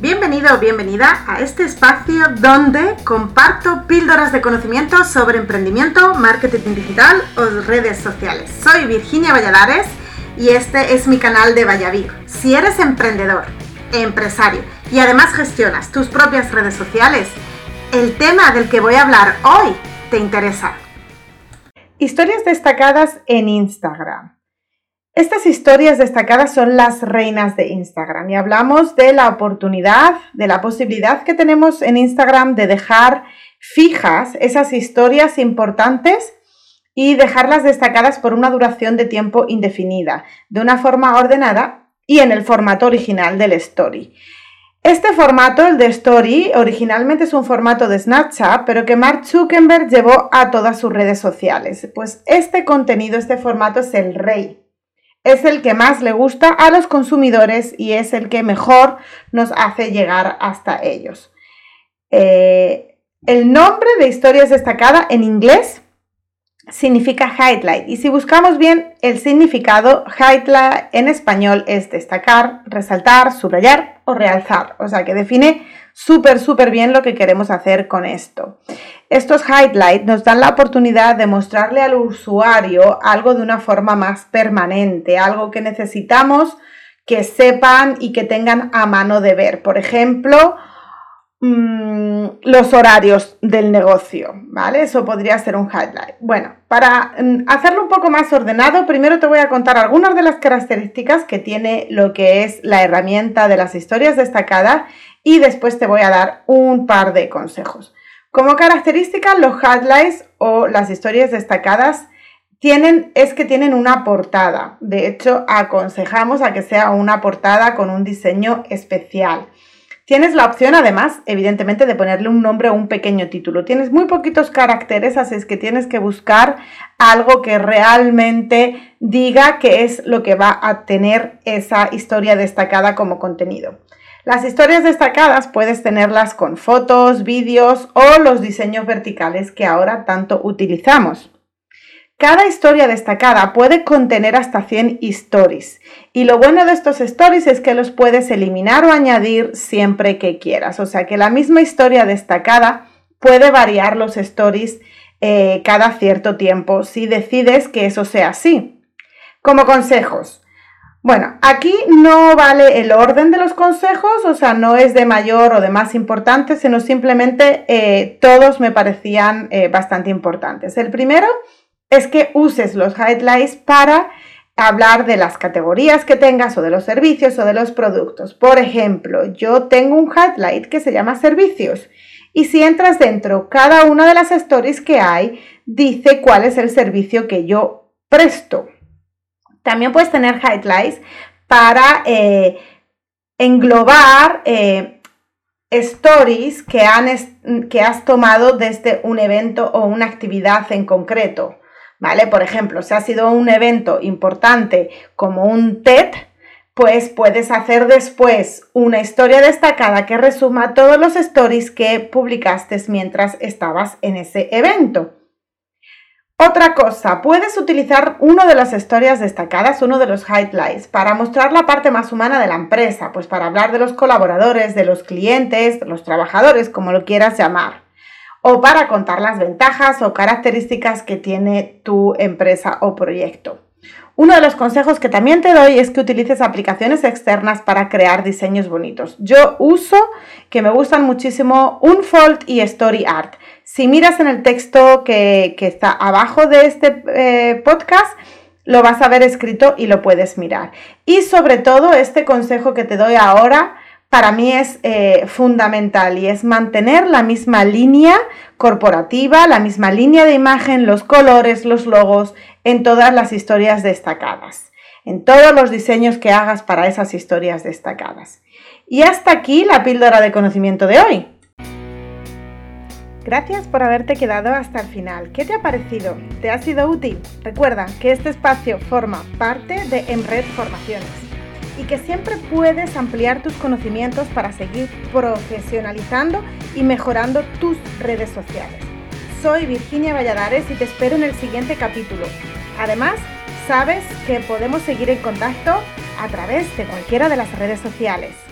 Bienvenido o bienvenida a este espacio donde comparto píldoras de conocimiento sobre emprendimiento, marketing digital o redes sociales. Soy Virginia Valladares y este es mi canal de Vallavir. Si eres emprendedor, empresario y además gestionas tus propias redes sociales, el tema del que voy a hablar hoy te interesa. Historias destacadas en Instagram. Estas historias destacadas son las reinas de Instagram y hablamos de la oportunidad, de la posibilidad que tenemos en Instagram de dejar fijas esas historias importantes y dejarlas destacadas por una duración de tiempo indefinida, de una forma ordenada y en el formato original del story. Este formato, el de Story, originalmente es un formato de Snapchat, pero que Mark Zuckerberg llevó a todas sus redes sociales. Pues este contenido, este formato es el rey es el que más le gusta a los consumidores y es el que mejor nos hace llegar hasta ellos. Eh, el nombre de historias destacada en inglés significa highlight y si buscamos bien el significado, highlight en español es destacar, resaltar, subrayar o realzar, o sea que define súper, súper bien lo que queremos hacer con esto. Estos highlights nos dan la oportunidad de mostrarle al usuario algo de una forma más permanente, algo que necesitamos que sepan y que tengan a mano de ver. Por ejemplo, mm, los horarios del negocio, ¿vale? Eso podría ser un highlight. Bueno, para mm, hacerlo un poco más ordenado, primero te voy a contar algunas de las características que tiene lo que es la herramienta de las historias destacadas y después te voy a dar un par de consejos. Como característica, los highlights o las historias destacadas tienen, es que tienen una portada. De hecho, aconsejamos a que sea una portada con un diseño especial. Tienes la opción, además, evidentemente, de ponerle un nombre o un pequeño título. Tienes muy poquitos caracteres, así es que tienes que buscar algo que realmente diga qué es lo que va a tener esa historia destacada como contenido. Las historias destacadas puedes tenerlas con fotos, vídeos o los diseños verticales que ahora tanto utilizamos. Cada historia destacada puede contener hasta 100 stories y lo bueno de estos stories es que los puedes eliminar o añadir siempre que quieras. O sea que la misma historia destacada puede variar los stories eh, cada cierto tiempo si decides que eso sea así. Como consejos, bueno, aquí no vale el orden de los consejos, o sea, no es de mayor o de más importante, sino simplemente eh, todos me parecían eh, bastante importantes. El primero es que uses los highlights para hablar de las categorías que tengas o de los servicios o de los productos. Por ejemplo, yo tengo un highlight que se llama servicios y si entras dentro, cada una de las stories que hay dice cuál es el servicio que yo presto. También puedes tener highlights para eh, englobar eh, stories que, han, que has tomado desde un evento o una actividad en concreto. ¿Vale? Por ejemplo, si ha sido un evento importante como un TED, pues puedes hacer después una historia destacada que resuma todos los stories que publicaste mientras estabas en ese evento. Otra cosa, puedes utilizar una de las historias destacadas, uno de los highlights, para mostrar la parte más humana de la empresa, pues para hablar de los colaboradores, de los clientes, de los trabajadores, como lo quieras llamar, o para contar las ventajas o características que tiene tu empresa o proyecto. Uno de los consejos que también te doy es que utilices aplicaciones externas para crear diseños bonitos. Yo uso, que me gustan muchísimo, Unfold y Story Art. Si miras en el texto que, está abajo de este eh, podcast, lo vas a ver escrito y lo puedes mirar. Y sobre todo, este consejo que te doy ahora para mí es eh, fundamental y es mantener la misma línea corporativa, la misma línea de imagen, los colores, los logos en todas las historias destacadas, en todos los diseños que hagas para esas historias destacadas. Y hasta aquí la píldora de conocimiento de hoy. Gracias por haberte quedado hasta el final. ¿Qué te ha parecido? ¿Te ha sido útil? Recuerda que este espacio forma parte de Emred Formaciones y que siempre puedes ampliar tus conocimientos para seguir profesionalizando y mejorando tus redes sociales. Soy Virginia Valladares y te espero en el siguiente capítulo. Además, sabes que podemos seguir en contacto a través de cualquiera de las redes sociales.